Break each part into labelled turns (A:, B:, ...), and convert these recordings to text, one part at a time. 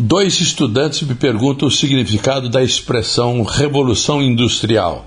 A: Dois estudantes me perguntam o significado da expressão revolução industrial.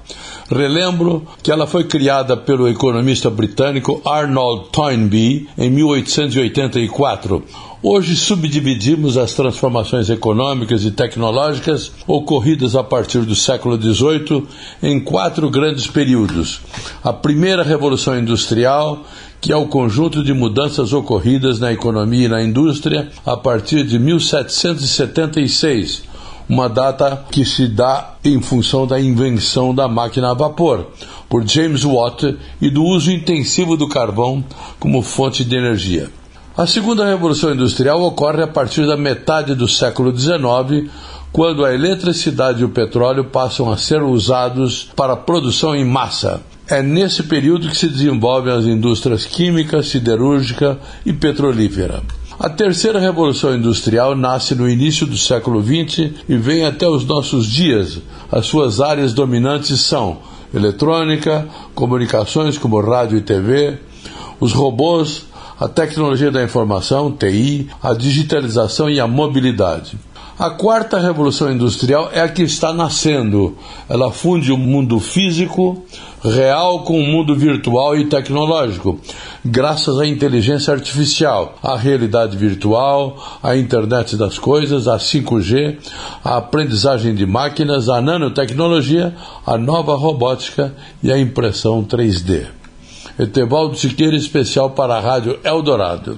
A: Relembro que ela foi criada pelo economista britânico Arnold Toynbee em 1884. Hoje subdividimos as transformações econômicas e tecnológicas ocorridas a partir do século XVIII em quatro grandes períodos. A primeira revolução industrial, que é o conjunto de mudanças ocorridas na economia e na indústria a partir de 1776, uma data que se dá em função da invenção da máquina a vapor por James Watt e do uso intensivo do carvão como fonte de energia. A segunda revolução industrial ocorre a partir da metade do século XIX, quando a eletricidade e o petróleo passam a ser usados para produção em massa. É nesse período que se desenvolvem as indústrias química, siderúrgica e petrolífera. A terceira revolução industrial nasce no início do século XX e vem até os nossos dias. As suas áreas dominantes são eletrônica, comunicações como rádio e TV, os robôs, a tecnologia da informação, TI, a digitalização e a mobilidade. A quarta revolução industrial é a que está nascendo. Ela funde o mundo físico, real, com o mundo virtual e tecnológico, graças à inteligência artificial, à realidade virtual, à internet das coisas, à 5G, à aprendizagem de máquinas, à nanotecnologia, à nova robótica e à impressão 3D. Etevaldo Siqueira, especial para a Rádio Eldorado.